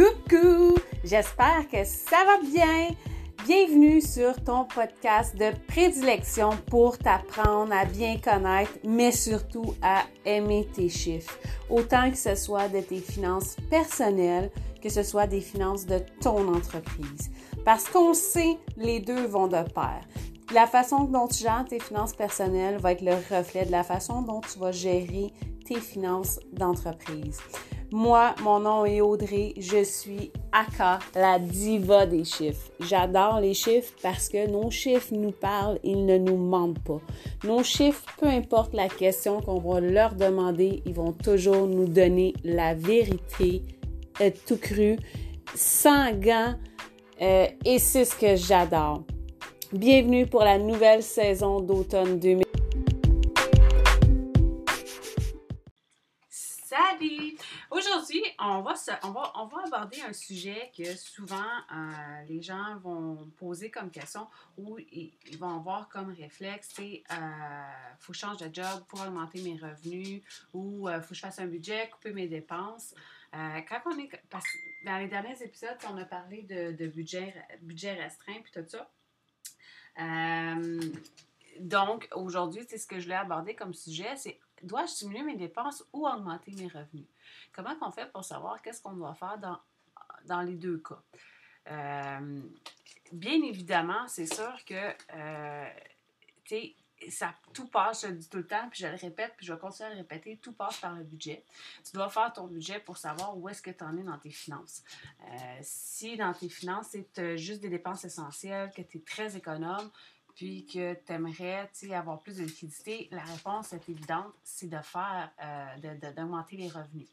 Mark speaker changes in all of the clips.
Speaker 1: Coucou! J'espère que ça va bien. Bienvenue sur ton podcast de prédilection pour t'apprendre à bien connaître, mais surtout à aimer tes chiffres. Autant que ce soit de tes finances personnelles, que ce soit des finances de ton entreprise. Parce qu'on sait, les deux vont de pair. La façon dont tu gères tes finances personnelles va être le reflet de la façon dont tu vas gérer tes finances d'entreprise. Moi, mon nom est Audrey, je suis Aka, la diva des chiffres. J'adore les chiffres parce que nos chiffres nous parlent, ils ne nous mentent pas. Nos chiffres, peu importe la question qu'on va leur demander, ils vont toujours nous donner la vérité, euh, tout cru, sans gants, euh, et c'est ce que j'adore. Bienvenue pour la nouvelle saison d'automne 2000. Aujourd'hui, on va, on, va, on va aborder un sujet que souvent euh, les gens vont poser comme question ou ils, vont avoir comme réflexe, c'est euh, faut que je change de job pour augmenter mes revenus ou euh, faut que je fasse un budget, couper mes dépenses. Euh, quand on est, parce, dans les derniers épisodes, on a parlé de, de budget, budget restreint puis tout ça. Donc, aujourd'hui, c'est ce que je voulais aborder comme sujet, c'est dois-je diminuer mes dépenses ou augmenter mes revenus? Comment on fait pour savoir qu'est-ce qu'on doit faire dans, dans les deux cas? Euh, bien évidemment, c'est sûr que euh, ça, tout passe, je le dis tout le temps, puis je le répète, puis je vais continuer à le répéter, tout passe par le budget. Tu dois faire ton budget pour savoir où est-ce que tu en es dans tes finances. Euh, si dans tes finances, c'est juste des dépenses essentielles, que tu es très économe, puis que tu aimerais avoir plus de liquidité, la réponse est évidente, c'est de faire, euh, d'augmenter les revenus.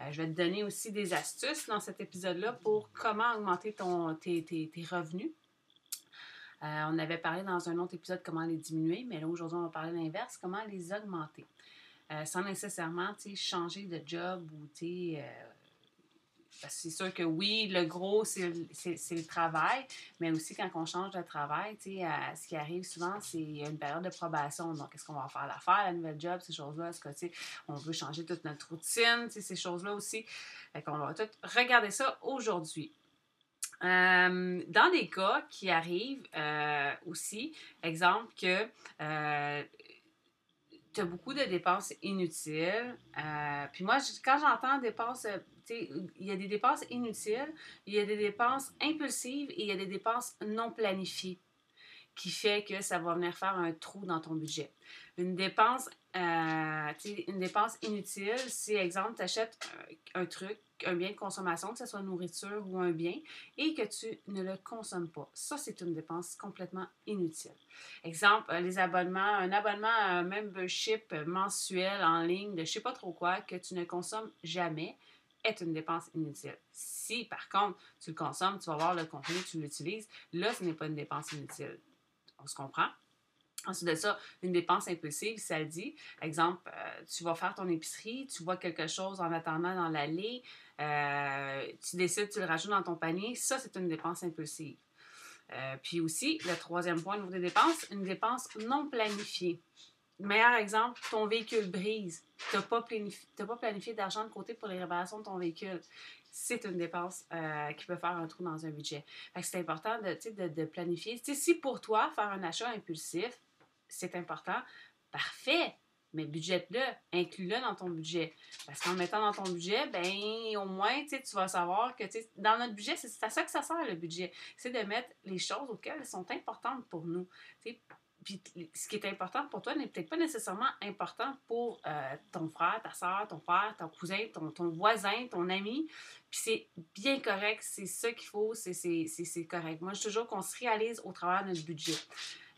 Speaker 1: Euh, je vais te donner aussi des astuces dans cet épisode-là pour comment augmenter ton, tes, tes, tes revenus. Euh, on avait parlé dans un autre épisode comment les diminuer, mais là aujourd'hui on va parler de l'inverse, comment les augmenter. sans nécessairement changer de job ou c'est sûr que oui, le gros, c'est le travail, mais aussi quand on change de travail, ce qui arrive souvent, c'est une période de probation. Donc, est-ce qu'on va faire l'affaire, la nouvelle job, ces choses-là? Est-ce qu'on veut changer toute notre routine, ces choses-là aussi? Fait qu'on va tout regarder ça aujourd'hui. Euh, dans des cas qui arrivent euh, aussi, exemple que euh, tu as beaucoup de dépenses inutiles. puis moi, quand j'entends dépenses il y a des dépenses inutiles, il y a des dépenses impulsives et il y a des dépenses non planifiées qui fait que ça va venir faire un trou dans ton budget. Une dépense, euh, une dépense inutile, si, exemple, tu achètes un, truc, un bien de consommation, que ce soit nourriture ou un bien, et que tu ne le consommes pas. Ça, c'est une dépense complètement inutile. Exemple, euh, les abonnements, un abonnement à un membership mensuel en ligne de je ne sais pas trop quoi que tu ne consommes jamais est une dépense inutile. Si, par contre, tu le consommes, tu vas voir le contenu, tu l'utilises, là, ce n'est pas une dépense inutile. On se comprend? Ensuite de ça, une dépense impulsive, ça dit. Exemple, euh, tu vas faire ton épicerie, tu vois quelque chose en attendant dans l'allée, euh, tu décides, tu le rajoutes dans ton panier, ça, c'est une dépense impulsive. Euh, puis aussi, le troisième point au niveau des dépenses, une dépense non planifiée. Meilleur exemple, ton véhicule brise. Tu n'as pas planifié, d'argent de côté pour les réparations de ton véhicule. C'est une dépense euh, qui peut faire un trou dans un budget. C'est important de, de, planifier. si pour toi, faire un achat impulsif, c'est important, parfait. Mais budget-le, inclus-le dans ton budget. Parce qu'en mettant dans ton budget, ben au moins, tu vas savoir que dans notre budget, c'est à ça que ça sert le budget. C'est de mettre les choses auxquelles sont importantes pour nous. Puis ce qui est important pour toi n'est peut-être pas nécessairement important pour euh, ton frère, ta soeur, ton père, ton cousin, ton, voisin, ton ami. Puis c'est bien correct, c'est ça qu'il faut, c'est correct. Moi, je dis toujours qu'on se réalise au travers de notre budget.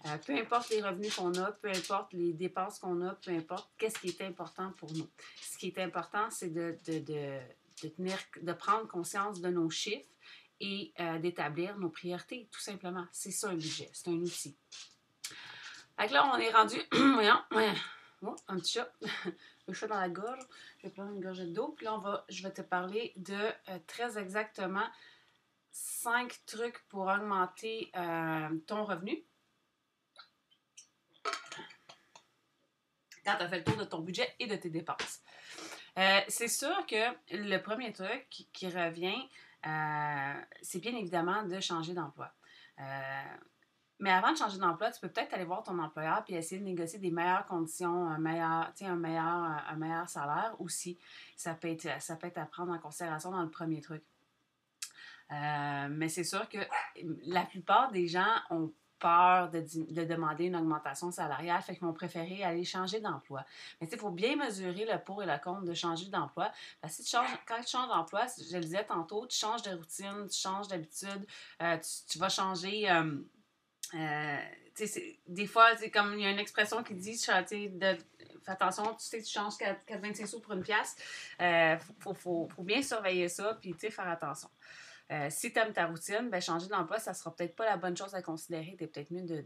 Speaker 1: Euh, peu importe les revenus qu'on a, peu importe les dépenses qu'on a, peu importe qu'est-ce qui est important pour nous. Ce qui est important, c'est de, prendre conscience de nos chiffres et euh, d'établir nos priorités, tout simplement. C'est ça un budget, c'est un outil. Fait là, on est rendu. Voyons. Oh, un petit chat. Le chat dans la gorge. Je vais prendre une gorgée d'eau. Puis là, on va, je vais te parler de euh, très exactement cinq trucs pour augmenter euh, ton revenu. Quand tu as fait le tour de ton budget et de tes dépenses. Euh, c'est sûr que le premier truc qui, revient, c'est bien évidemment de changer d'emploi. Mais avant de changer d'emploi, tu peux peut-être aller voir ton employeur puis essayer de négocier des meilleures conditions, un meilleur, un meilleur, un meilleur salaire aussi. Ça peut, être, ça peut être à prendre en considération dans le premier truc. Euh, mais c'est sûr que la plupart des gens ont peur de, de demander une augmentation salariale, fait qu'ils vont préférer aller changer d'emploi. Mais il faut bien mesurer le pour et le contre de changer d'emploi. Parce que si tu changes, quand tu changes d'emploi, je le disais tantôt, tu changes de routine, tu changes d'habitude, euh, tu, vas changer... Euh, euh, des fois, c'est comme il y a une expression qui dit fais attention, tu sais, tu changes 4, sous pour une pièce. Il euh, faut, bien surveiller ça, puis faire attention. Euh, si tu aimes ta routine, ben, changer d'emploi, ça sera peut-être pas la bonne chose à considérer. Tu es peut-être mieux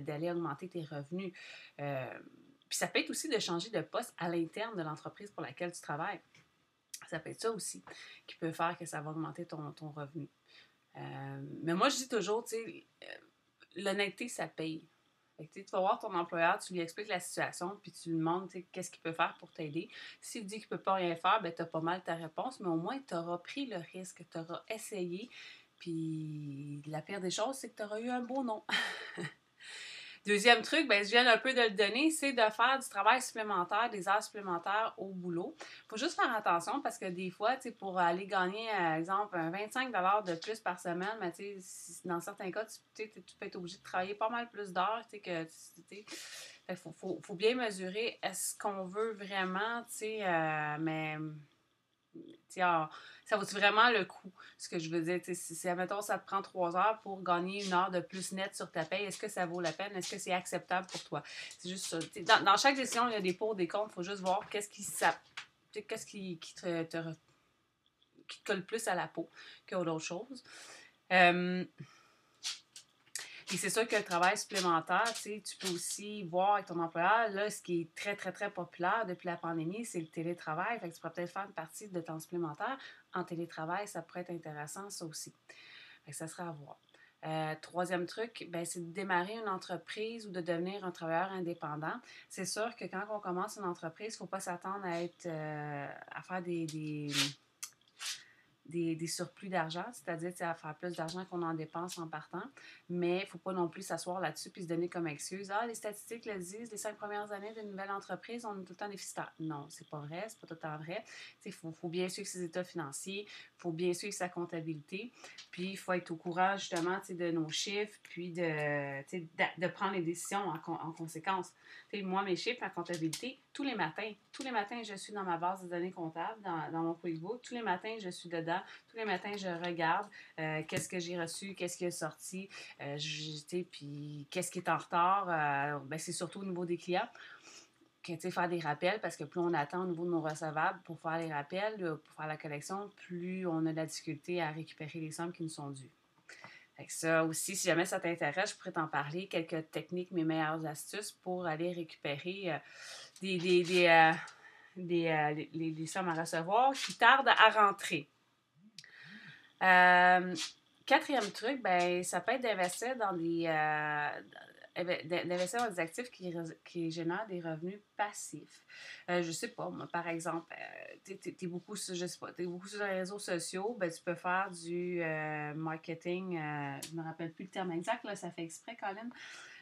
Speaker 1: d'aller augmenter tes revenus. puis ça peut être aussi de changer de poste à l'interne de l'entreprise pour laquelle tu travailles. Ça peut être ça aussi qui peut faire que ça va augmenter ton, ton revenu. mais moi, je dis toujours, tu sais, l'honnêteté, ça paye. tu vas voir ton employeur, tu lui expliques la situation, puis tu lui demandes qu'est-ce qu'il peut faire pour t'aider. S'il dit qu'il ne peut pas rien faire, ben, tu as pas mal ta réponse, mais au moins, tu auras pris le risque, tu auras essayé. Puis la pire des choses, c'est que tu auras eu un beau nom. Deuxième truc, ben, je viens un peu de le donner, c'est de faire du travail supplémentaire, des heures supplémentaires au boulot. Il faut juste faire attention parce que des fois, pour aller gagner, par exemple, 25 de plus par semaine, mais dans certains cas, tu, peux être obligé de travailler pas mal plus d'heures il faut, faut, bien mesurer est-ce qu'on veut vraiment, tu sais, euh, mais ah, ça vaut vraiment le coup? Ce que je veux dire, si, admettons, ça te prend trois heures pour gagner une heure de plus net sur ta paye, est-ce que ça vaut la peine? Est-ce que c'est acceptable pour toi? C'est juste ça. Dans, chaque décision, il y a des pour, des contre. Il faut juste voir qu'est-ce qui, qu'est-ce qui, qui, te, colle plus à la peau qu'autre chose. Euh, et c'est sûr que le travail supplémentaire, tu peux aussi voir avec ton employeur, là, ce qui est très, très, très populaire depuis la pandémie, c'est le télétravail. Fait que tu pourrais peut-être faire une partie de temps supplémentaire en télétravail. Ça pourrait être intéressant, ça aussi. Fait que ça sera à voir. Euh, troisième truc, ben, c'est de démarrer une entreprise ou de devenir un travailleur indépendant. C'est sûr que quand on commence une entreprise, il ne faut pas s'attendre à être euh, à faire des des, surplus d'argent, c'est-à-dire à faire plus d'argent qu'on en dépense en partant, mais il ne faut pas non plus s'asseoir là-dessus puis se donner comme excuse Ah, les statistiques le disent, les cinq premières années d'une nouvelle entreprise, on est tout le temps déficitaire. Non, c'est pas vrai, c'est pas tout le temps vrai. Il faut, faut, bien suivre ses états financiers, il faut bien suivre sa comptabilité, puis il faut être au courant justement de nos chiffres, puis de, de, de prendre les décisions en, en conséquence. moi, mes chiffres, ma comptabilité, tous les matins, tous les matins, je suis dans ma base de données comptables, dans, mon QuickBook. Tous les matins, je suis dedans. Tous les matins, je regarde euh, qu'est-ce que j'ai reçu, qu'est-ce qui est sorti, euh, puis qu'est-ce qui est en retard. Euh, ben, c'est surtout au niveau des clients. Que, faire des rappels, parce que plus on attend au niveau de nos recevables pour faire les rappels, pour faire la collection, plus on a de la difficulté à récupérer les sommes qui nous sont dues. Ça aussi, si jamais ça t'intéresse, je pourrais t'en parler, quelques techniques, mes meilleures astuces pour aller récupérer des, des, des, euh, des les, sommes à recevoir qui tardent à rentrer. Euh, quatrième truc, ben, ça peut être d'investir dans des, euh, d'investir dans des actifs qui, qui, génèrent des revenus passifs. Euh, je sais pas, moi, par exemple, tu es, beaucoup, sur, je sais pas, es beaucoup sur les réseaux sociaux, ben, tu peux faire du marketing, je ne me rappelle plus le terme exact, là, ça fait exprès, Colin.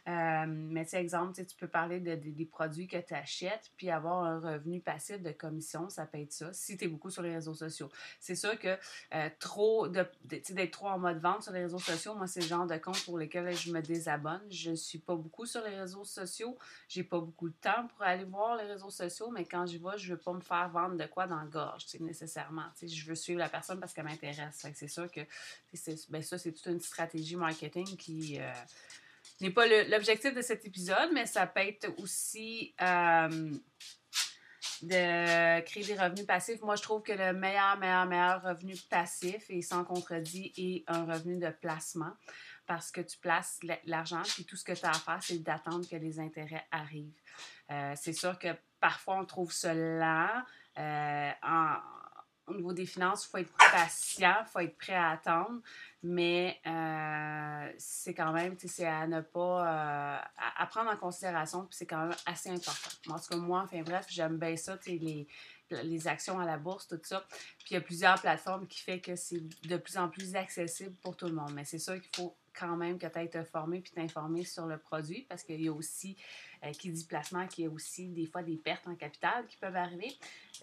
Speaker 1: Euh, mais tu exemple, tu peux parler de, des produits que tu achètes, puis avoir un revenu passif de commission, ça peut être ça, si tu es beaucoup sur les réseaux sociaux. C'est sûr que euh, trop de, d'être trop en mode vente sur les réseaux sociaux, moi, c'est le genre de compte pour lesquels je me désabonne. Je ne suis pas beaucoup sur les réseaux sociaux. J'ai pas beaucoup de temps pour aller voir les réseaux sociaux, mais quand j'y vais, je veux pas me faire vendre de quoi dans la gorge, nécessairement. Je veux suivre la personne parce qu'elle m'intéresse. C'est sûr que ben ça, c'est toute une stratégie marketing qui. Euh, n'est pas l'objectif de cet épisode, mais ça peut être aussi euh, de créer des revenus passifs. Moi, je trouve que le meilleur, meilleur, meilleur revenu passif, et sans contredit, est un revenu de placement parce que tu places l'argent, puis tout ce que tu as à faire, c'est d'attendre que les intérêts arrivent. Euh, c'est sûr que parfois, on trouve cela euh, au niveau des finances, il faut être patient, il faut être prêt à attendre mais euh, c'est quand même, c'est à ne pas, euh, à, prendre en considération, puis c'est quand même assez important. En tout cas, moi, enfin bref, j'aime bien ça, les, les actions à la bourse, tout ça. Puis il y a plusieurs plateformes qui fait que c'est de plus en plus accessible pour tout le monde. Mais c'est sûr qu'il faut quand même que tu aies te formé puis t'informer sur le produit parce qu'il y a aussi, euh, qui dit placement, qu'il y a aussi des fois des pertes en capital qui peuvent arriver.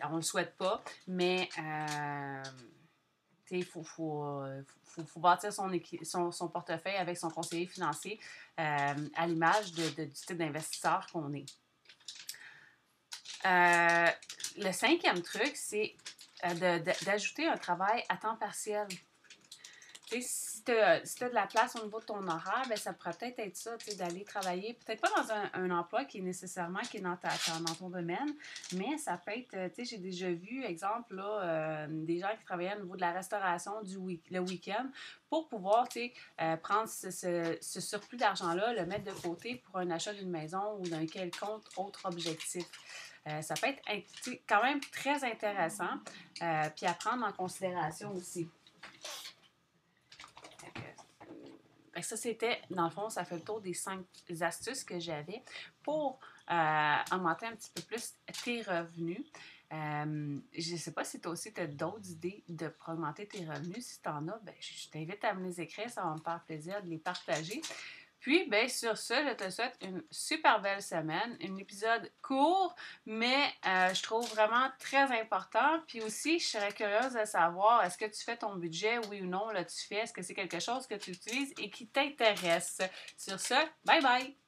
Speaker 1: On ne le souhaite pas, mais euh, il faut, bâtir son, portefeuille avec son conseiller financier euh, à l'image du type d'investisseur qu'on est. Le cinquième truc, c'est d'ajouter un travail à temps partiel si tu as, de la place au niveau de ton horaire, ben, ça pourrait peut-être être ça, d'aller travailler, peut-être pas dans un, emploi qui est nécessairement qui est dans, ton domaine, mais ça peut être, tu sais, j'ai déjà vu, exemple, là, euh, des gens qui travaillaient au niveau de la restauration du week le week-end pour pouvoir, tu sais, euh, prendre ce, surplus d'argent-là, le mettre de côté pour un achat d'une maison ou d'un quelconque autre objectif. Euh, ça peut être quand même très intéressant, puis à prendre en considération aussi. Ça, c'était, dans le fond, ça fait le tour des cinq astuces que j'avais pour euh, augmenter un petit peu plus tes revenus. Euh, je ne sais pas si toi aussi tu as d'autres idées de augmenter tes revenus. Si tu en as, ben, je t'invite à me les écrire, ça va me faire plaisir de les partager. Puis, bien, sur ce, je te souhaite une super belle semaine. Un épisode court, mais euh, je trouve vraiment très important. Puis aussi, je serais curieuse de savoir, est-ce que tu fais ton budget, oui ou non, là, tu fais, est-ce que c'est quelque chose que tu utilises et qui t'intéresse? Sur ce, bye bye!